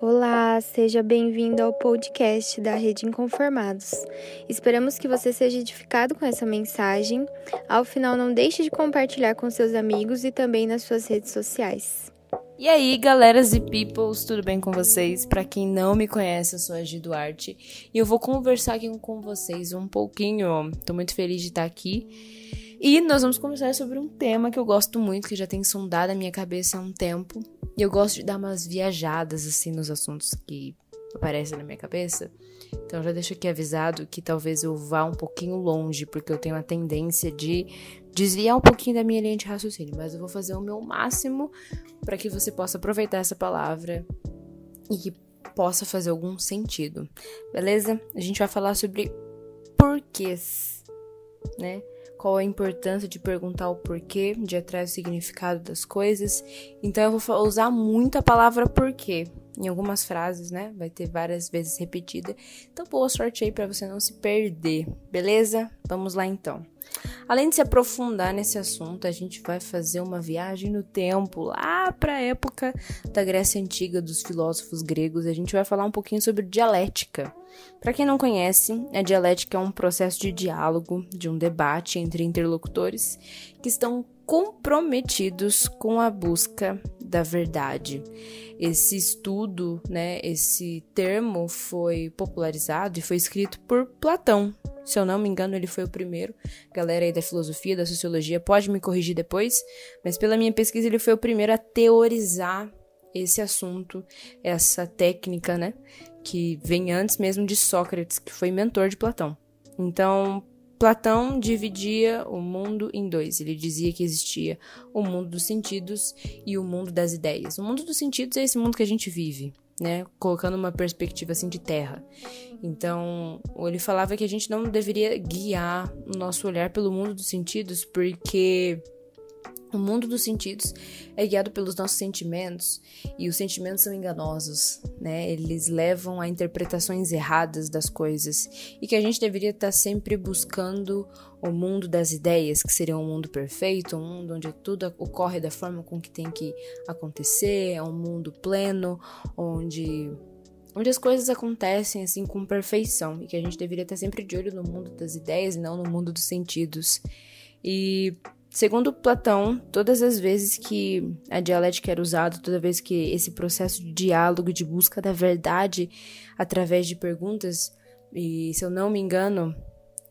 Olá, seja bem-vindo ao podcast da Rede Inconformados. Esperamos que você seja edificado com essa mensagem. Ao final, não deixe de compartilhar com seus amigos e também nas suas redes sociais. E aí, galeras e peoples, tudo bem com vocês? Para quem não me conhece, eu sou a Gi Duarte e eu vou conversar aqui com vocês um pouquinho. Tô muito feliz de estar aqui. E nós vamos conversar sobre um tema que eu gosto muito, que já tem sondado a minha cabeça há um tempo, e eu gosto de dar umas viajadas assim nos assuntos que aparecem na minha cabeça. Então já deixo aqui avisado que talvez eu vá um pouquinho longe, porque eu tenho a tendência de desviar um pouquinho da minha linha de raciocínio, mas eu vou fazer o meu máximo para que você possa aproveitar essa palavra e que possa fazer algum sentido. Beleza? A gente vai falar sobre porquês, né? Qual a importância de perguntar o porquê, de atrás do significado das coisas. Então eu vou usar muito a palavra porquê em algumas frases, né? Vai ter várias vezes repetida. Então boa sorte aí para você não se perder, beleza? Vamos lá então. Além de se aprofundar nesse assunto, a gente vai fazer uma viagem no tempo, lá para a época da Grécia Antiga, dos filósofos gregos. A gente vai falar um pouquinho sobre dialética. Para quem não conhece, a dialética é um processo de diálogo, de um debate entre interlocutores que estão comprometidos com a busca da verdade. Esse estudo, né, esse termo foi popularizado e foi escrito por Platão. Se eu não me engano, ele foi o primeiro. Galera aí da filosofia, da sociologia, pode me corrigir depois, mas pela minha pesquisa ele foi o primeiro a teorizar esse assunto, essa técnica, né, que vem antes mesmo de Sócrates, que foi mentor de Platão. Então, Platão dividia o mundo em dois. Ele dizia que existia o mundo dos sentidos e o mundo das ideias. O mundo dos sentidos é esse mundo que a gente vive, né? Colocando uma perspectiva assim de terra. Então, ele falava que a gente não deveria guiar o nosso olhar pelo mundo dos sentidos, porque o mundo dos sentidos é guiado pelos nossos sentimentos e os sentimentos são enganosos, né? Eles levam a interpretações erradas das coisas e que a gente deveria estar sempre buscando o mundo das ideias, que seria um mundo perfeito, um mundo onde tudo ocorre da forma com que tem que acontecer, é um mundo pleno, onde onde as coisas acontecem assim com perfeição e que a gente deveria estar sempre de olho no mundo das ideias e não no mundo dos sentidos. E Segundo Platão, todas as vezes que a dialética era usada, toda vez que esse processo de diálogo, de busca da verdade através de perguntas, e se eu não me engano,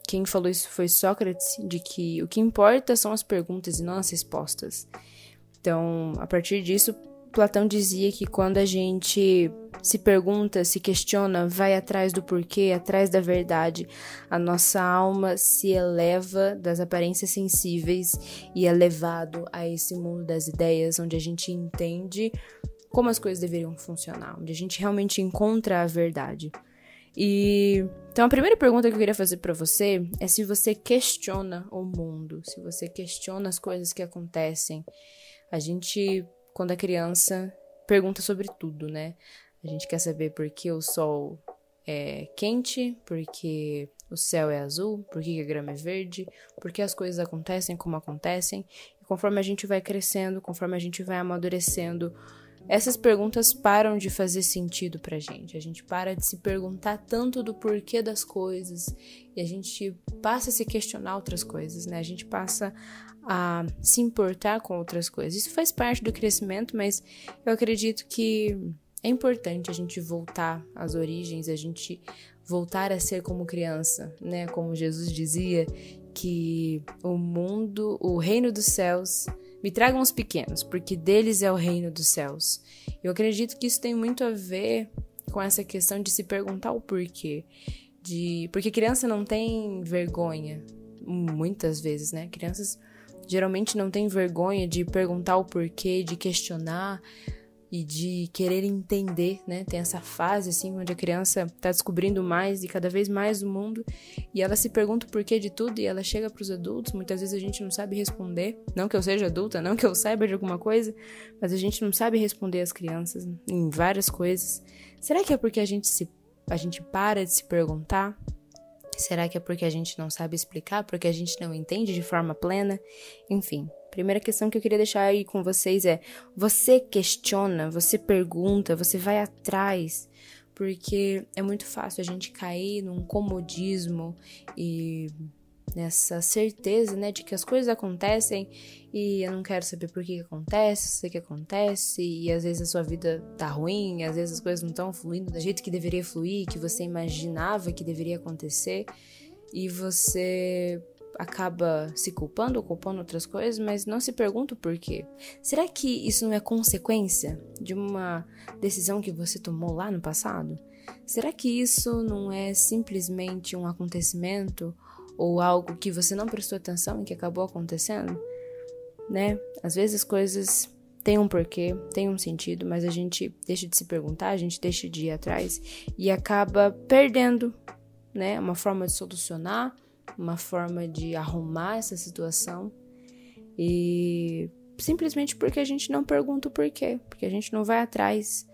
quem falou isso foi Sócrates, de que o que importa são as perguntas e não as respostas. Então, a partir disso, Platão dizia que quando a gente se pergunta, se questiona, vai atrás do porquê, atrás da verdade, a nossa alma se eleva das aparências sensíveis e é levado a esse mundo das ideias, onde a gente entende como as coisas deveriam funcionar, onde a gente realmente encontra a verdade. E então a primeira pergunta que eu queria fazer para você é se você questiona o mundo, se você questiona as coisas que acontecem. A gente quando a criança pergunta sobre tudo, né? A gente quer saber por que o sol é quente, porque o céu é azul, por que a grama é verde, por que as coisas acontecem como acontecem. E conforme a gente vai crescendo, conforme a gente vai amadurecendo, essas perguntas param de fazer sentido pra gente. A gente para de se perguntar tanto do porquê das coisas e a gente passa a se questionar outras coisas, né? A gente passa a se importar com outras coisas. Isso faz parte do crescimento, mas eu acredito que é importante a gente voltar às origens, a gente voltar a ser como criança, né? Como Jesus dizia que o mundo, o reino dos céus, me tragam os pequenos, porque deles é o reino dos céus. Eu acredito que isso tem muito a ver com essa questão de se perguntar o porquê. De, porque criança não tem vergonha, muitas vezes, né? Crianças geralmente não tem vergonha de perguntar o porquê, de questionar e de querer entender, né? Tem essa fase assim onde a criança está descobrindo mais e cada vez mais o mundo e ela se pergunta o porquê de tudo e ela chega para os adultos. Muitas vezes a gente não sabe responder, não que eu seja adulta, não que eu saiba de alguma coisa, mas a gente não sabe responder às crianças em várias coisas. Será que é porque a gente se a gente para de se perguntar? Será que é porque a gente não sabe explicar, porque a gente não entende de forma plena? Enfim, primeira questão que eu queria deixar aí com vocês é: você questiona, você pergunta, você vai atrás, porque é muito fácil a gente cair num comodismo e nessa certeza, né, de que as coisas acontecem e eu não quero saber por que, que acontece, sei que acontece e às vezes a sua vida tá ruim, às vezes as coisas não estão fluindo do jeito que deveria fluir, que você imaginava que deveria acontecer e você acaba se culpando ou culpando outras coisas, mas não se pergunta o porquê. Será que isso não é consequência de uma decisão que você tomou lá no passado? Será que isso não é simplesmente um acontecimento ou algo que você não prestou atenção e que acabou acontecendo, né? Às vezes as coisas têm um porquê, têm um sentido, mas a gente deixa de se perguntar, a gente deixa de ir atrás e acaba perdendo, né? Uma forma de solucionar, uma forma de arrumar essa situação e simplesmente porque a gente não pergunta o porquê, porque a gente não vai atrás,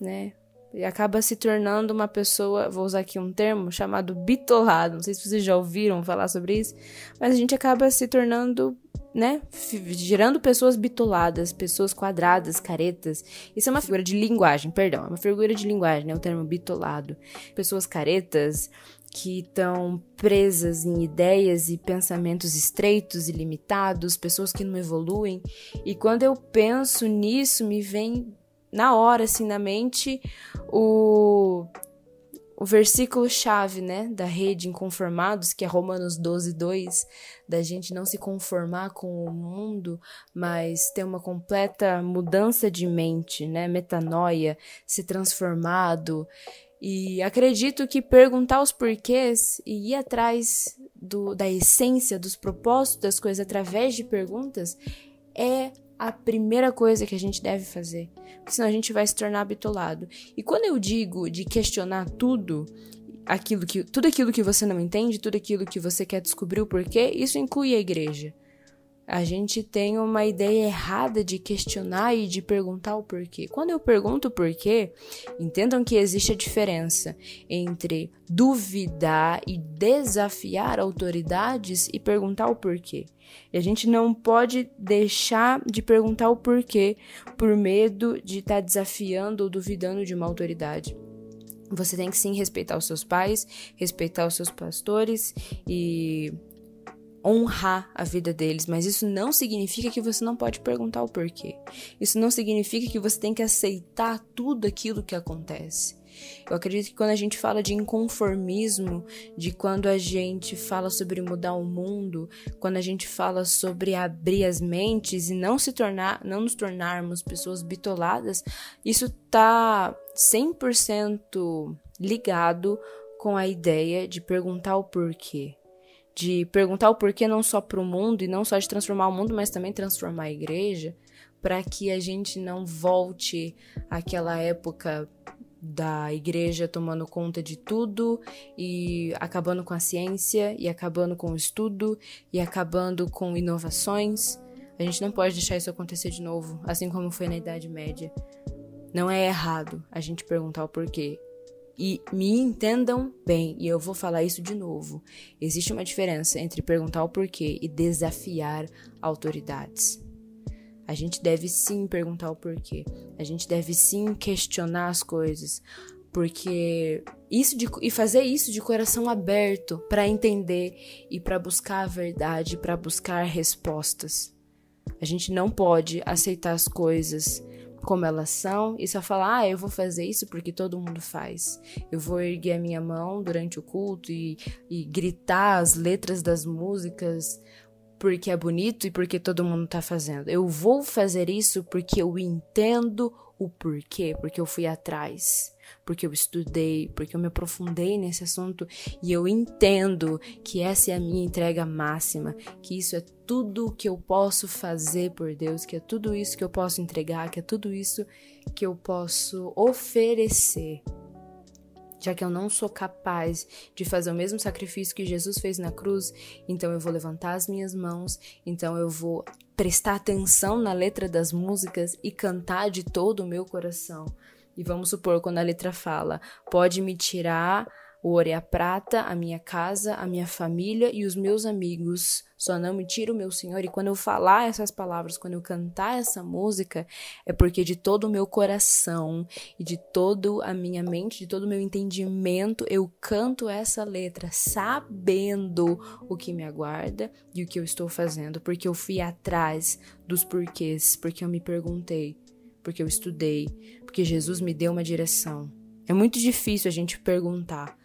né? E acaba se tornando uma pessoa, vou usar aqui um termo chamado bitolado. Não sei se vocês já ouviram falar sobre isso, mas a gente acaba se tornando, né, gerando pessoas bitoladas, pessoas quadradas, caretas. Isso é uma figura de linguagem, perdão, é uma figura de linguagem, né, o termo bitolado. Pessoas caretas que estão presas em ideias e pensamentos estreitos e limitados, pessoas que não evoluem. E quando eu penso nisso, me vem na hora, assim, na mente, o, o versículo chave, né, da rede inconformados, que é Romanos 12, 2, da gente não se conformar com o mundo, mas ter uma completa mudança de mente, né, metanoia, se transformado. E acredito que perguntar os porquês e ir atrás do, da essência, dos propósitos das coisas através de perguntas é a primeira coisa que a gente deve fazer, porque senão a gente vai se tornar bitolado. E quando eu digo de questionar tudo, aquilo que tudo aquilo que você não entende, tudo aquilo que você quer descobrir o porquê, isso inclui a igreja. A gente tem uma ideia errada de questionar e de perguntar o porquê. Quando eu pergunto o porquê, entendam que existe a diferença entre duvidar e desafiar autoridades e perguntar o porquê. E a gente não pode deixar de perguntar o porquê por medo de estar tá desafiando ou duvidando de uma autoridade. Você tem que sim respeitar os seus pais, respeitar os seus pastores e honrar a vida deles, mas isso não significa que você não pode perguntar o porquê. Isso não significa que você tem que aceitar tudo aquilo que acontece. Eu acredito que quando a gente fala de inconformismo, de quando a gente fala sobre mudar o mundo, quando a gente fala sobre abrir as mentes e não se tornar, não nos tornarmos pessoas bitoladas, isso tá 100% ligado com a ideia de perguntar o porquê de perguntar o porquê não só para o mundo e não só de transformar o mundo, mas também transformar a igreja, para que a gente não volte àquela época da igreja tomando conta de tudo e acabando com a ciência e acabando com o estudo e acabando com inovações. A gente não pode deixar isso acontecer de novo, assim como foi na Idade Média. Não é errado a gente perguntar o porquê. E me entendam bem, e eu vou falar isso de novo. Existe uma diferença entre perguntar o porquê e desafiar autoridades. A gente deve sim perguntar o porquê. A gente deve sim questionar as coisas, porque isso de, e fazer isso de coração aberto para entender e para buscar a verdade, para buscar respostas. A gente não pode aceitar as coisas como elas são e só falar, ah, eu vou fazer isso porque todo mundo faz. Eu vou erguer a minha mão durante o culto e, e gritar as letras das músicas porque é bonito e porque todo mundo tá fazendo. Eu vou fazer isso porque eu entendo o porquê, porque eu fui atrás, porque eu estudei, porque eu me aprofundei nesse assunto e eu entendo que essa é a minha entrega máxima, que isso é tudo que eu posso fazer por Deus, que é tudo isso que eu posso entregar, que é tudo isso que eu posso oferecer. Já que eu não sou capaz de fazer o mesmo sacrifício que Jesus fez na cruz, então eu vou levantar as minhas mãos, então eu vou prestar atenção na letra das músicas e cantar de todo o meu coração. E vamos supor, quando a letra fala, pode me tirar O ouro e a prata, a minha casa, a minha família e os meus amigos. Só não me tira o meu Senhor. E quando eu falar essas palavras, quando eu cantar essa música, é porque de todo o meu coração e de toda a minha mente, de todo o meu entendimento, eu canto essa letra sabendo o que me aguarda e o que eu estou fazendo. Porque eu fui atrás dos porquês, porque eu me perguntei, porque eu estudei, porque Jesus me deu uma direção. É muito difícil a gente perguntar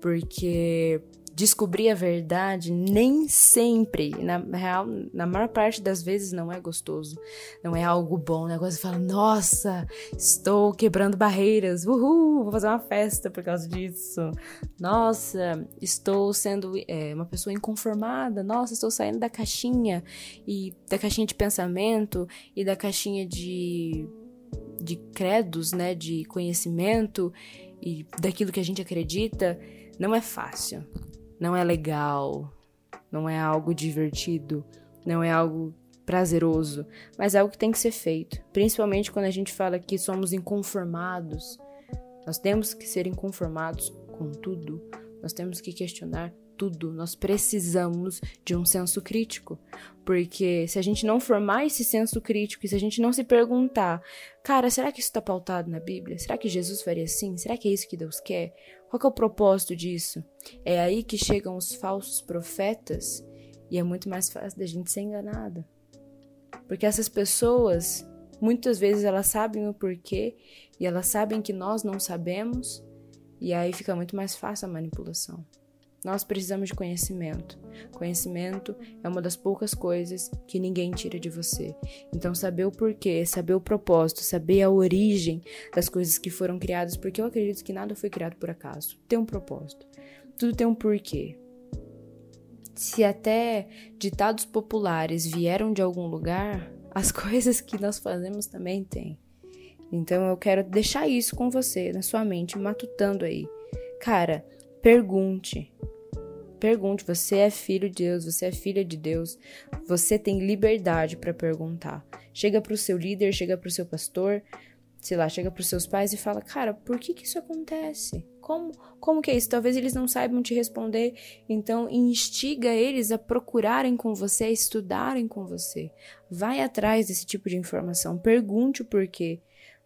porque descobrir a verdade nem sempre, na real, na maior parte das vezes não é gostoso, não é algo bom. O negócio fala, nossa, estou quebrando barreiras, uhul, vou fazer uma festa por causa disso. Nossa, estou sendo é, uma pessoa inconformada, nossa, estou saindo da caixinha e da caixinha de pensamento e da caixinha de de credos, né, de conhecimento e daquilo que a gente acredita não é fácil, não é legal, não é algo divertido, não é algo prazeroso, mas é algo que tem que ser feito. Principalmente quando a gente fala que somos inconformados. Nós temos que ser inconformados com tudo. Nós temos que questionar tudo. Nós precisamos de um senso crítico. Porque se a gente não formar esse senso crítico e se a gente não se perguntar, cara, será que isso está pautado na Bíblia? Será que Jesus faria assim? Será que é isso que Deus quer? Qual que é o propósito disso? É aí que chegam os falsos profetas e é muito mais fácil da gente ser enganada. Porque essas pessoas, muitas vezes elas sabem o porquê e elas sabem que nós não sabemos e aí fica muito mais fácil a manipulação. Nós precisamos de conhecimento. Conhecimento é uma das poucas coisas que ninguém tira de você. Então, saber o porquê, saber o propósito, saber a origem das coisas que foram criadas, porque eu acredito que nada foi criado por acaso. Tem um propósito. Tudo tem um porquê. Se até ditados populares vieram de algum lugar, as coisas que nós fazemos também têm. Então, eu quero deixar isso com você, na sua mente, matutando aí. Cara, Pergunte. Pergunte, você é filho de Deus, você é filha de Deus, você tem liberdade para perguntar. Chega para o seu líder, chega para o seu pastor, sei lá, chega para os seus pais e fala: "Cara, por que que isso acontece? Como, como que é isso? Talvez eles não saibam te responder, então instiga eles a procurarem com você, a estudarem com você. Vai atrás desse tipo de informação, pergunte o porquê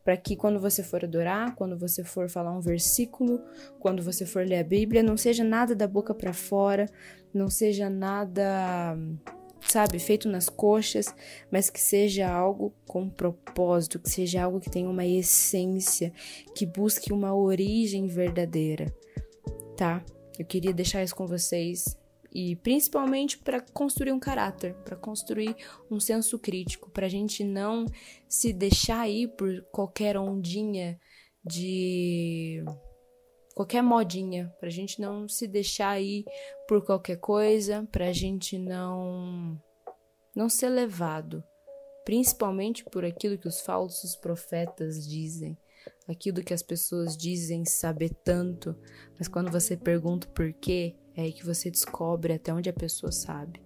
para que quando você for adorar, quando você for falar um versículo, quando você for ler a Bíblia, não seja nada da boca para fora, não seja nada, sabe, feito nas coxas, mas que seja algo com propósito, que seja algo que tenha uma essência, que busque uma origem verdadeira, tá? Eu queria deixar isso com vocês e principalmente para construir um caráter, para construir um senso crítico, para a gente não se deixar ir por qualquer ondinha de qualquer modinha, para a gente não se deixar ir por qualquer coisa, para a gente não não ser levado, principalmente por aquilo que os falsos profetas dizem, aquilo que as pessoas dizem saber tanto, mas quando você pergunta por quê, é aí que você descobre até onde a pessoa sabe.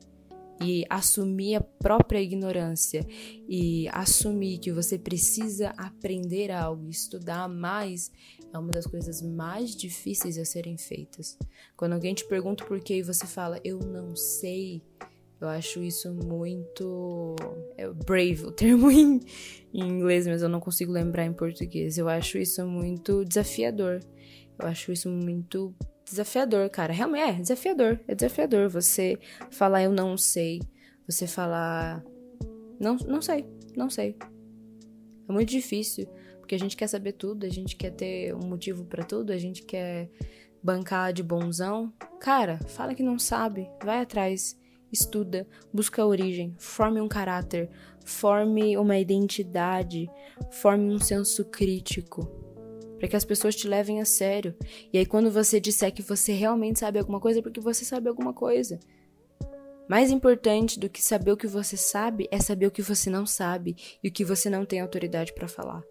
E assumir a própria ignorância e assumir que você precisa aprender algo, estudar mais, é uma das coisas mais difíceis a serem feitas. Quando alguém te pergunta por quê e você fala, eu não sei, eu acho isso muito. É brave o termo em, inglês, mas eu não consigo lembrar em português. Eu acho isso muito desafiador. Eu acho isso muito desafiador, cara. Realmente é desafiador. É desafiador você falar eu não sei. Você falar não, não sei, não sei. É muito difícil, porque a gente quer saber tudo, a gente quer ter um motivo para tudo, a gente quer bancar de bonzão. Cara, fala que não sabe, vai atrás, estuda, busca a origem, forme um caráter, forme uma identidade, forme um senso crítico para que as pessoas te levem a sério. E aí quando você disser que você realmente sabe alguma coisa, é porque você sabe alguma coisa. Mais importante do que saber o que você sabe é saber o que você não sabe e o que você não tem autoridade para falar.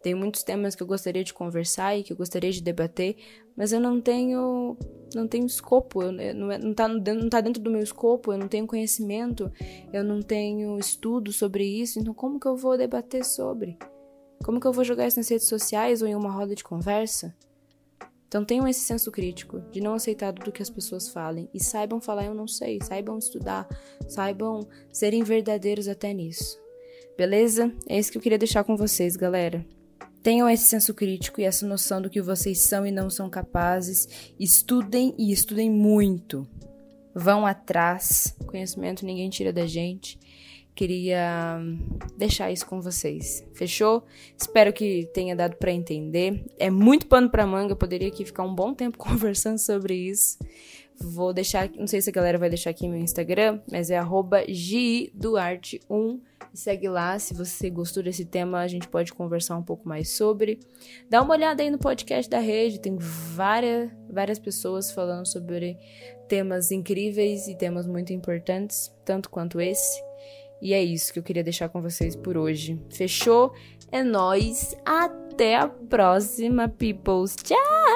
Tem muitos temas que eu gostaria de conversar e que eu gostaria de debater, mas eu não tenho não tenho escopo, eu, não, é, não, tá, não tá dentro do meu escopo, eu não tenho conhecimento, eu não tenho estudo sobre isso, então como que eu vou debater sobre? Como que eu vou jogar isso nas redes sociais ou em uma roda de conversa? Então tenham esse senso crítico de não aceitar tudo que as pessoas falem e saibam falar eu não sei, saibam estudar, saibam serem verdadeiros até nisso. Beleza? É isso que eu queria deixar com vocês, galera. Tenham esse senso crítico e essa noção do que vocês são e não são capazes. Estudem e estudem muito. Vão atrás. Conhecimento ninguém tira da gente. Queria deixar isso com vocês. Fechou? Espero que tenha dado para entender. É muito pano para manga, eu poderia aqui ficar um bom tempo conversando sobre isso. Vou deixar, não sei se a galera vai deixar aqui meu Instagram, mas é giduarte1. Segue lá, se você gostou desse tema, a gente pode conversar um pouco mais sobre. Dá uma olhada aí no podcast da rede, tem várias, várias pessoas falando sobre temas incríveis e temas muito importantes, tanto quanto esse. E é isso que eu queria deixar com vocês por hoje. Fechou? É nós. Até a próxima, peoples. Tchau!